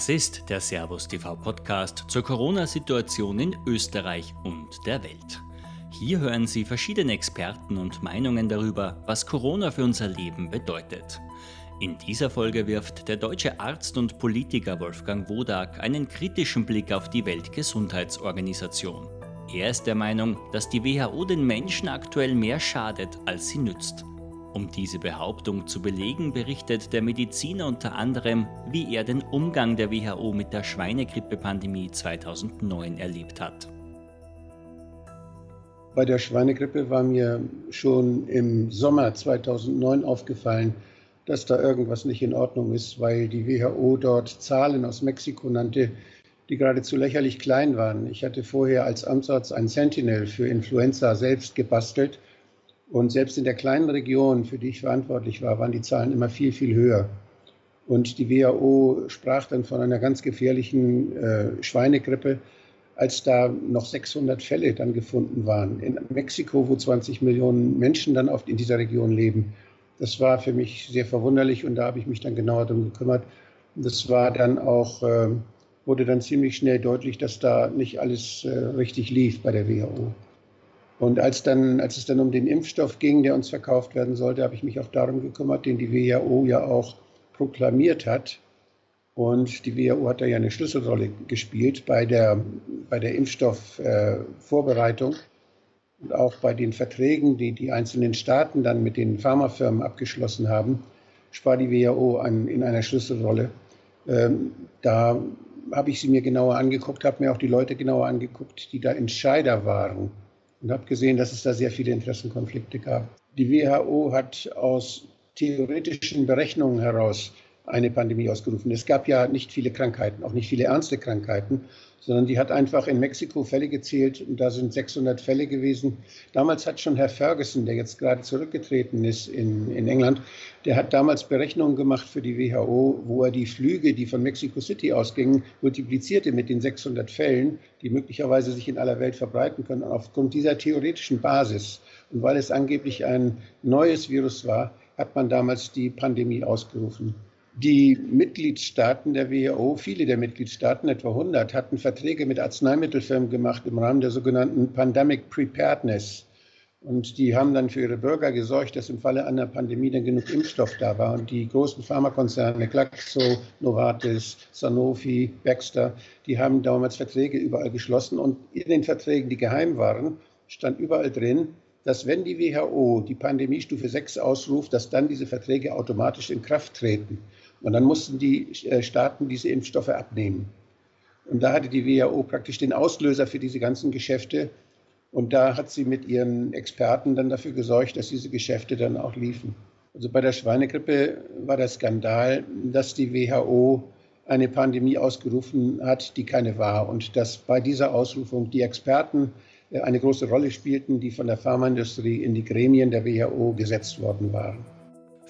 Das ist der Servus TV Podcast zur Corona-Situation in Österreich und der Welt. Hier hören Sie verschiedene Experten und Meinungen darüber, was Corona für unser Leben bedeutet. In dieser Folge wirft der deutsche Arzt und Politiker Wolfgang Wodak einen kritischen Blick auf die Weltgesundheitsorganisation. Er ist der Meinung, dass die WHO den Menschen aktuell mehr schadet, als sie nützt. Um diese Behauptung zu belegen, berichtet der Mediziner unter anderem, wie er den Umgang der WHO mit der Schweinegrippe-Pandemie 2009 erlebt hat. Bei der Schweinegrippe war mir schon im Sommer 2009 aufgefallen, dass da irgendwas nicht in Ordnung ist, weil die WHO dort Zahlen aus Mexiko nannte, die geradezu lächerlich klein waren. Ich hatte vorher als Amtsarzt ein Sentinel für Influenza selbst gebastelt und selbst in der kleinen Region, für die ich verantwortlich war, waren die Zahlen immer viel, viel höher. Und die WHO sprach dann von einer ganz gefährlichen äh, Schweinegrippe, als da noch 600 Fälle dann gefunden waren. In Mexiko, wo 20 Millionen Menschen dann oft in dieser Region leben. Das war für mich sehr verwunderlich und da habe ich mich dann genauer darum gekümmert. Das war dann auch, äh, wurde dann ziemlich schnell deutlich, dass da nicht alles äh, richtig lief bei der WHO. Und als, dann, als es dann um den Impfstoff ging, der uns verkauft werden sollte, habe ich mich auch darum gekümmert, den die WHO ja auch proklamiert hat. Und die WHO hat da ja eine Schlüsselrolle gespielt bei der, bei der Impfstoffvorbereitung äh, und auch bei den Verträgen, die die einzelnen Staaten dann mit den Pharmafirmen abgeschlossen haben, war die WHO an, in einer Schlüsselrolle. Ähm, da habe ich sie mir genauer angeguckt, habe mir auch die Leute genauer angeguckt, die da Entscheider waren und habe gesehen, dass es da sehr viele Interessenkonflikte gab. Die WHO hat aus theoretischen Berechnungen heraus eine Pandemie ausgerufen. Es gab ja nicht viele Krankheiten, auch nicht viele ernste Krankheiten, sondern die hat einfach in Mexiko Fälle gezählt und da sind 600 Fälle gewesen. Damals hat schon Herr Ferguson, der jetzt gerade zurückgetreten ist in, in England, der hat damals Berechnungen gemacht für die WHO, wo er die Flüge, die von Mexico City ausgingen, multiplizierte mit den 600 Fällen, die möglicherweise sich in aller Welt verbreiten können. Und aufgrund dieser theoretischen Basis und weil es angeblich ein neues Virus war, hat man damals die Pandemie ausgerufen. Die Mitgliedstaaten der WHO, viele der Mitgliedstaaten, etwa 100, hatten Verträge mit Arzneimittelfirmen gemacht im Rahmen der sogenannten Pandemic Preparedness. Und die haben dann für ihre Bürger gesorgt, dass im Falle einer Pandemie dann genug Impfstoff da war. Und die großen Pharmakonzerne, Glaxo, Novartis, Sanofi, Baxter, die haben damals Verträge überall geschlossen. Und in den Verträgen, die geheim waren, stand überall drin, dass wenn die WHO die Pandemiestufe 6 ausruft, dass dann diese Verträge automatisch in Kraft treten. Und dann mussten die äh, Staaten diese Impfstoffe abnehmen. Und da hatte die WHO praktisch den Auslöser für diese ganzen Geschäfte. Und da hat sie mit ihren Experten dann dafür gesorgt, dass diese Geschäfte dann auch liefen. Also bei der Schweinegrippe war der Skandal, dass die WHO eine Pandemie ausgerufen hat, die keine war. Und dass bei dieser Ausrufung die Experten äh, eine große Rolle spielten, die von der Pharmaindustrie in die Gremien der WHO gesetzt worden waren.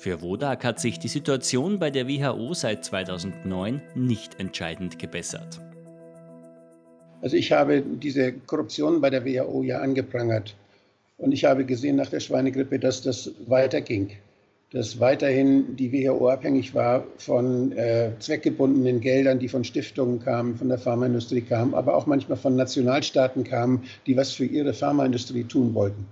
Für Wodak hat sich die Situation bei der WHO seit 2009 nicht entscheidend gebessert. Also ich habe diese Korruption bei der WHO ja angeprangert und ich habe gesehen nach der Schweinegrippe, dass das weiterging, dass weiterhin die WHO abhängig war von äh, zweckgebundenen Geldern, die von Stiftungen kamen, von der Pharmaindustrie kamen, aber auch manchmal von Nationalstaaten kamen, die was für ihre Pharmaindustrie tun wollten.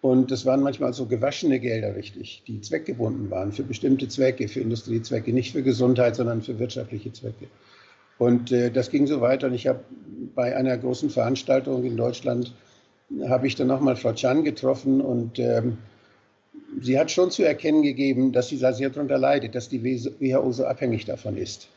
Und das waren manchmal so gewaschene Gelder, richtig, die zweckgebunden waren für bestimmte Zwecke, für Industriezwecke, nicht für Gesundheit, sondern für wirtschaftliche Zwecke. Und äh, das ging so weiter. Und ich habe bei einer großen Veranstaltung in Deutschland, habe ich dann nochmal Frau Chan getroffen und ähm, sie hat schon zu erkennen gegeben, dass sie sehr darunter leidet, dass die WHO so abhängig davon ist.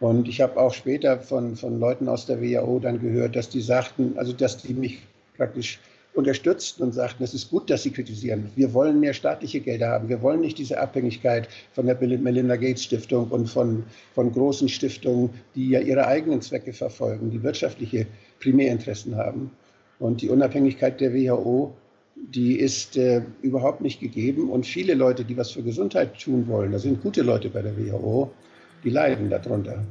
Und ich habe auch später von, von Leuten aus der WHO dann gehört, dass die sagten, also dass die mich praktisch unterstützten und sagten, es ist gut, dass Sie kritisieren. Wir wollen mehr staatliche Gelder haben. Wir wollen nicht diese Abhängigkeit von der Melinda Gates Stiftung und von, von großen Stiftungen, die ja ihre eigenen Zwecke verfolgen, die wirtschaftliche Primärinteressen haben. Und die Unabhängigkeit der WHO, die ist äh, überhaupt nicht gegeben. Und viele Leute, die was für Gesundheit tun wollen, da sind gute Leute bei der WHO, die leiden darunter.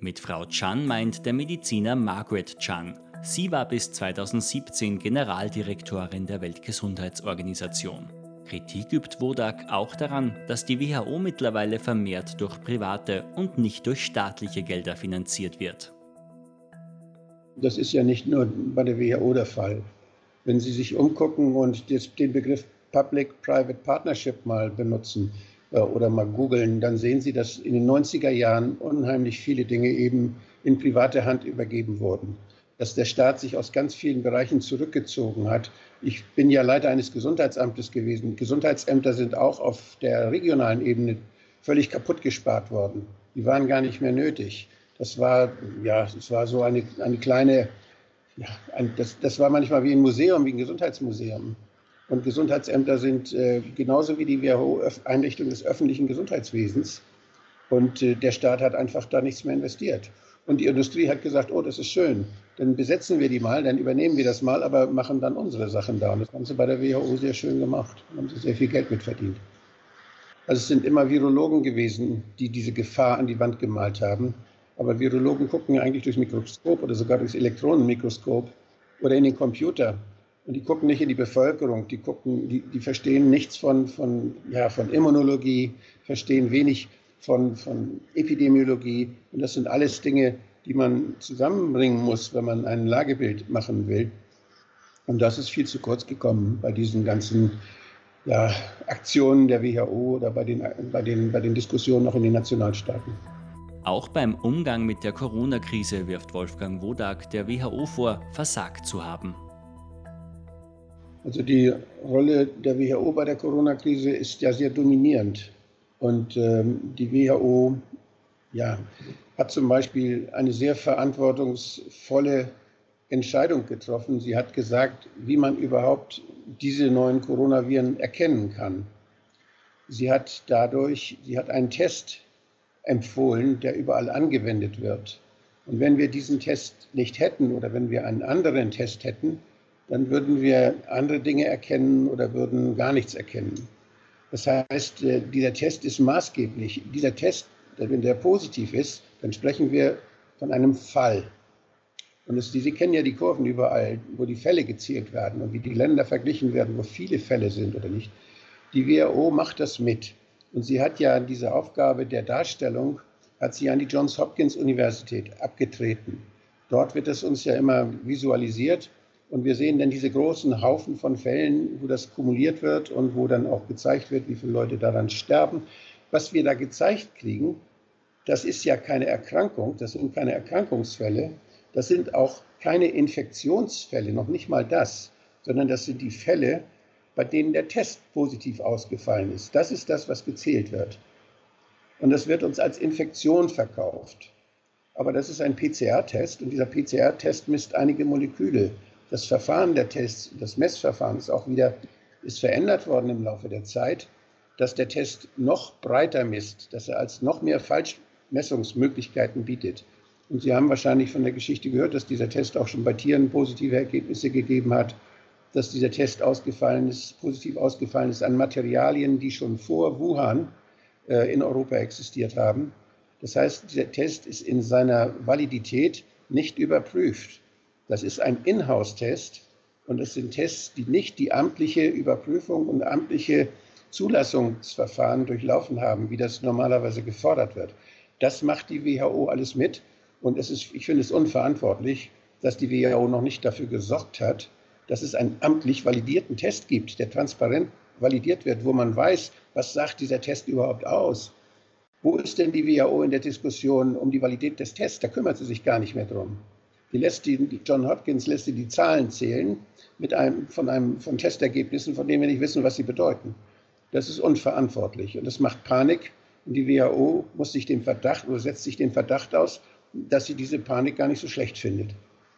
Mit Frau Chan meint der Mediziner Margaret Chan. Sie war bis 2017 Generaldirektorin der Weltgesundheitsorganisation. Kritik übt Wodak auch daran, dass die WHO mittlerweile vermehrt durch private und nicht durch staatliche Gelder finanziert wird. Das ist ja nicht nur bei der WHO der Fall. Wenn Sie sich umgucken und den Begriff Public-Private Partnership mal benutzen äh, oder mal googeln, dann sehen Sie, dass in den 90er Jahren unheimlich viele Dinge eben in private Hand übergeben wurden. Dass der Staat sich aus ganz vielen Bereichen zurückgezogen hat. Ich bin ja Leiter eines Gesundheitsamtes gewesen. Gesundheitsämter sind auch auf der regionalen Ebene völlig kaputt gespart worden. Die waren gar nicht mehr nötig. Das war, ja, es war so eine, eine kleine, ja, ein, das, das war manchmal wie ein Museum, wie ein Gesundheitsmuseum. Und Gesundheitsämter sind äh, genauso wie die WHO Einrichtung des öffentlichen Gesundheitswesens. Und äh, der Staat hat einfach da nichts mehr investiert. Und die Industrie hat gesagt, oh, das ist schön, dann besetzen wir die mal, dann übernehmen wir das mal, aber machen dann unsere Sachen da. Und das haben sie bei der WHO sehr schön gemacht. Da haben sie sehr viel Geld mitverdient. Also es sind immer Virologen gewesen, die diese Gefahr an die Wand gemalt haben. Aber Virologen gucken eigentlich durchs Mikroskop oder sogar durchs Elektronenmikroskop oder in den Computer. Und die gucken nicht in die Bevölkerung, die, gucken, die, die verstehen nichts von, von, ja, von Immunologie, verstehen wenig von, von Epidemiologie. Und das sind alles Dinge, die man zusammenbringen muss, wenn man ein Lagebild machen will. Und das ist viel zu kurz gekommen bei diesen ganzen ja, Aktionen der WHO oder bei den, bei, den, bei den Diskussionen noch in den Nationalstaaten. Auch beim Umgang mit der Corona-Krise wirft Wolfgang Wodak der WHO vor, versagt zu haben. Also die Rolle der WHO bei der Corona-Krise ist ja sehr dominierend. Und ähm, die WHO ja, hat zum Beispiel eine sehr verantwortungsvolle Entscheidung getroffen. Sie hat gesagt, wie man überhaupt diese neuen Coronaviren erkennen kann. Sie hat dadurch, sie hat einen Test empfohlen, der überall angewendet wird. Und wenn wir diesen Test nicht hätten oder wenn wir einen anderen Test hätten, dann würden wir andere Dinge erkennen oder würden gar nichts erkennen. Das heißt, äh, dieser Test ist maßgeblich. Dieser Test, wenn der positiv ist, dann sprechen wir von einem Fall. Und es, Sie kennen ja die Kurven überall, wo die Fälle gezählt werden und wie die Länder verglichen werden, wo viele Fälle sind oder nicht. Die WHO macht das mit. Und sie hat ja diese Aufgabe der Darstellung, hat sie an die Johns Hopkins Universität abgetreten. Dort wird es uns ja immer visualisiert und wir sehen dann diese großen Haufen von Fällen, wo das kumuliert wird und wo dann auch gezeigt wird, wie viele Leute daran sterben. Was wir da gezeigt kriegen, das ist ja keine Erkrankung, das sind keine Erkrankungsfälle, das sind auch keine Infektionsfälle, noch nicht mal das, sondern das sind die Fälle, bei denen der Test positiv ausgefallen ist. Das ist das, was gezählt wird. Und das wird uns als Infektion verkauft. Aber das ist ein PCR-Test und dieser PCR-Test misst einige Moleküle. Das Verfahren der Tests, das Messverfahren ist auch wieder ist verändert worden im Laufe der Zeit, dass der Test noch breiter misst, dass er als noch mehr Falschmessungsmöglichkeiten bietet. Und Sie haben wahrscheinlich von der Geschichte gehört, dass dieser Test auch schon bei Tieren positive Ergebnisse gegeben hat, dass dieser Test ausgefallen ist, positiv ausgefallen ist an Materialien, die schon vor Wuhan äh, in Europa existiert haben. Das heißt, dieser Test ist in seiner Validität nicht überprüft. Das ist ein Inhouse-Test und es sind Tests, die nicht die amtliche Überprüfung und amtliche Zulassungsverfahren durchlaufen haben, wie das normalerweise gefordert wird. Das macht die WHO alles mit und es ist, ich finde es unverantwortlich, dass die WHO noch nicht dafür gesorgt hat, dass es einen amtlich validierten Test gibt, der transparent validiert wird, wo man weiß, was sagt dieser Test überhaupt aus. Wo ist denn die WHO in der Diskussion um die Validität des Tests? Da kümmert sie sich gar nicht mehr drum. Die lässt die, John Hopkins lässt die Zahlen zählen mit einem, von, einem, von Testergebnissen, von denen wir nicht wissen, was sie bedeuten. Das ist unverantwortlich und das macht Panik. Und die WHO muss sich den Verdacht oder setzt sich den Verdacht aus, dass sie diese Panik gar nicht so schlecht findet.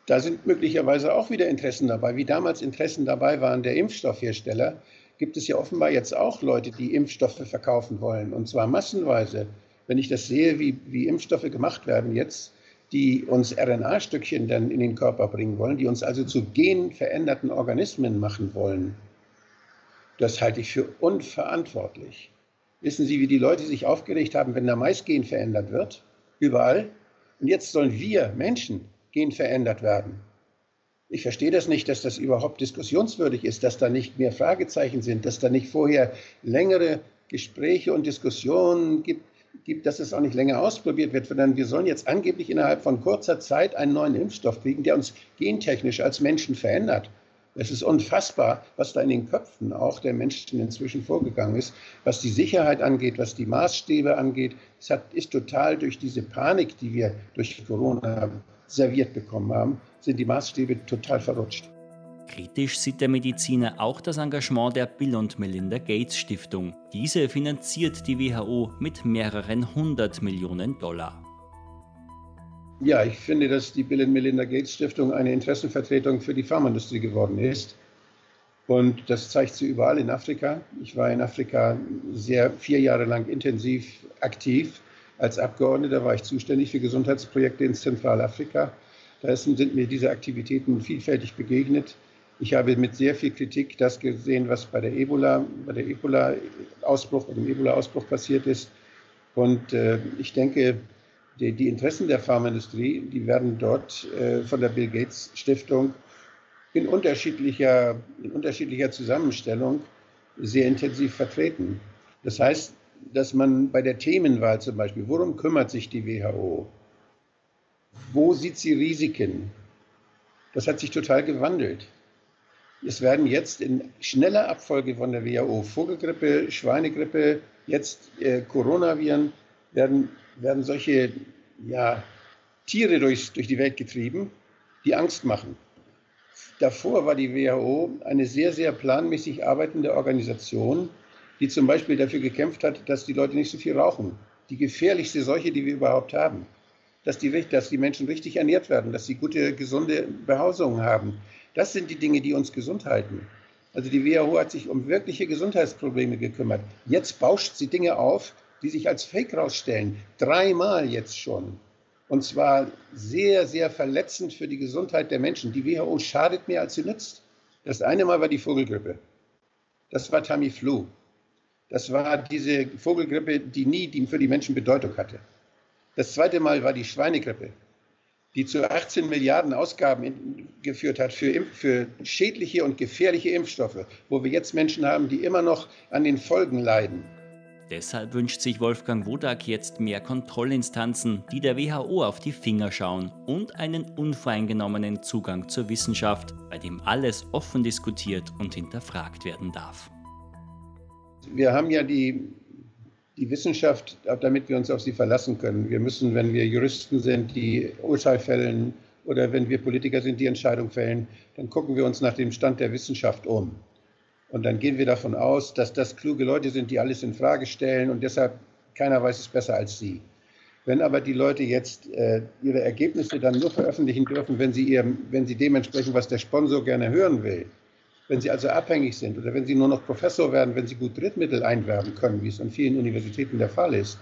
Da sind möglicherweise auch wieder Interessen dabei. Wie damals Interessen dabei waren der Impfstoffhersteller, gibt es ja offenbar jetzt auch Leute, die Impfstoffe verkaufen wollen. Und zwar massenweise. Wenn ich das sehe, wie, wie Impfstoffe gemacht werden jetzt, die uns RNA-Stückchen dann in den Körper bringen wollen, die uns also zu genveränderten Organismen machen wollen. Das halte ich für unverantwortlich. Wissen Sie, wie die Leute sich aufgeregt haben, wenn der Maisgen verändert wird? Überall. Und jetzt sollen wir Menschen genverändert werden. Ich verstehe das nicht, dass das überhaupt diskussionswürdig ist, dass da nicht mehr Fragezeichen sind, dass da nicht vorher längere Gespräche und Diskussionen gibt, gibt, dass es auch nicht länger ausprobiert wird, sondern wir sollen jetzt angeblich innerhalb von kurzer Zeit einen neuen Impfstoff kriegen, der uns gentechnisch als Menschen verändert. Es ist unfassbar, was da in den Köpfen auch der Menschen inzwischen vorgegangen ist, was die Sicherheit angeht, was die Maßstäbe angeht. Es hat, ist total durch diese Panik, die wir durch Corona serviert bekommen haben, sind die Maßstäbe total verrutscht. Kritisch sieht der Mediziner auch das Engagement der Bill und Melinda Gates Stiftung. Diese finanziert die WHO mit mehreren hundert Millionen Dollar. Ja, ich finde, dass die Bill und Melinda Gates Stiftung eine Interessenvertretung für die Pharmaindustrie geworden ist. Und das zeigt sie überall in Afrika. Ich war in Afrika sehr vier Jahre lang intensiv aktiv. Als Abgeordneter war ich zuständig für Gesundheitsprojekte in Zentralafrika. Da sind mir diese Aktivitäten vielfältig begegnet. Ich habe mit sehr viel Kritik das gesehen, was bei der Ebola, bei der Ebola-Ausbruch, bei dem Ebola-Ausbruch passiert ist. Und äh, ich denke, die, die, Interessen der Pharmaindustrie, die werden dort äh, von der Bill Gates Stiftung in unterschiedlicher, in unterschiedlicher Zusammenstellung sehr intensiv vertreten. Das heißt, dass man bei der Themenwahl zum Beispiel, worum kümmert sich die WHO? Wo sieht sie Risiken? Das hat sich total gewandelt. Es werden jetzt in schneller Abfolge von der WHO Vogelgrippe, Schweinegrippe, jetzt äh, Coronaviren, werden, werden solche ja, Tiere durch, durch die Welt getrieben, die Angst machen. Davor war die WHO eine sehr, sehr planmäßig arbeitende Organisation, die zum Beispiel dafür gekämpft hat, dass die Leute nicht so viel rauchen. Die gefährlichste Seuche, die wir überhaupt haben. Dass die, dass die Menschen richtig ernährt werden, dass sie gute, gesunde Behausungen haben, das sind die Dinge, die uns gesund halten. Also die WHO hat sich um wirkliche Gesundheitsprobleme gekümmert. Jetzt bauscht sie Dinge auf, die sich als Fake rausstellen. Dreimal jetzt schon. Und zwar sehr, sehr verletzend für die Gesundheit der Menschen. Die WHO schadet mehr, als sie nützt. Das eine Mal war die Vogelgrippe. Das war Tamiflu. Das war diese Vogelgrippe, die nie die für die Menschen Bedeutung hatte. Das zweite Mal war die Schweinegrippe die zu 18 Milliarden Ausgaben geführt hat für, für schädliche und gefährliche Impfstoffe, wo wir jetzt Menschen haben, die immer noch an den Folgen leiden. Deshalb wünscht sich Wolfgang Wodak jetzt mehr Kontrollinstanzen, die der WHO auf die Finger schauen und einen unvoreingenommenen Zugang zur Wissenschaft, bei dem alles offen diskutiert und hinterfragt werden darf. Wir haben ja die die Wissenschaft, damit wir uns auf sie verlassen können. Wir müssen, wenn wir Juristen sind, die Urteil fällen oder wenn wir Politiker sind, die Entscheidung fällen, dann gucken wir uns nach dem Stand der Wissenschaft um. Und dann gehen wir davon aus, dass das kluge Leute sind, die alles in Frage stellen und deshalb keiner weiß es besser als sie. Wenn aber die Leute jetzt äh, ihre Ergebnisse dann nur veröffentlichen dürfen, wenn sie, ihrem, wenn sie dementsprechend, was der Sponsor gerne hören will, wenn sie also abhängig sind oder wenn sie nur noch Professor werden, wenn sie gut Drittmittel einwerben können, wie es an vielen Universitäten der Fall ist,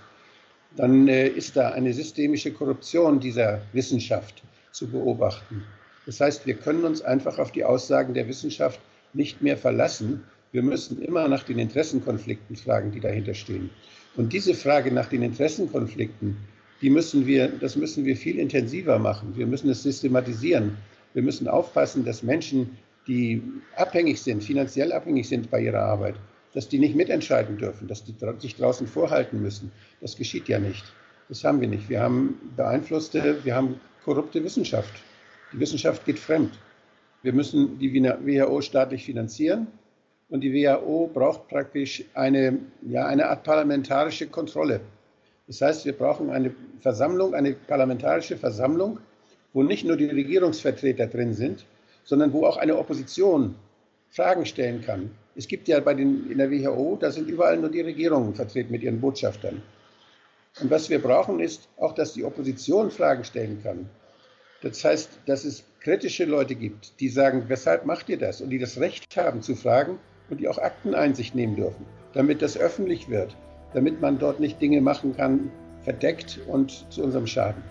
dann äh, ist da eine systemische Korruption dieser Wissenschaft zu beobachten. Das heißt, wir können uns einfach auf die Aussagen der Wissenschaft nicht mehr verlassen. Wir müssen immer nach den Interessenkonflikten fragen, die dahinter stehen. Und diese Frage nach den Interessenkonflikten, die müssen wir, das müssen wir viel intensiver machen. Wir müssen es systematisieren. Wir müssen aufpassen, dass Menschen die abhängig sind, finanziell abhängig sind bei ihrer Arbeit, dass die nicht mitentscheiden dürfen, dass die sich draußen vorhalten müssen. Das geschieht ja nicht. Das haben wir nicht. Wir haben beeinflusste, wir haben korrupte Wissenschaft. Die Wissenschaft geht fremd. Wir müssen die WHO staatlich finanzieren und die WHO braucht praktisch eine, ja, eine Art parlamentarische Kontrolle. Das heißt, wir brauchen eine Versammlung, eine parlamentarische Versammlung, wo nicht nur die Regierungsvertreter drin sind, sondern wo auch eine Opposition Fragen stellen kann. Es gibt ja bei den, in der WHO, da sind überall nur die Regierungen vertreten mit ihren Botschaftern. Und was wir brauchen, ist auch, dass die Opposition Fragen stellen kann. Das heißt, dass es kritische Leute gibt, die sagen, weshalb macht ihr das? Und die das Recht haben zu fragen und die auch Akteneinsicht nehmen dürfen, damit das öffentlich wird, damit man dort nicht Dinge machen kann, verdeckt und zu unserem Schaden.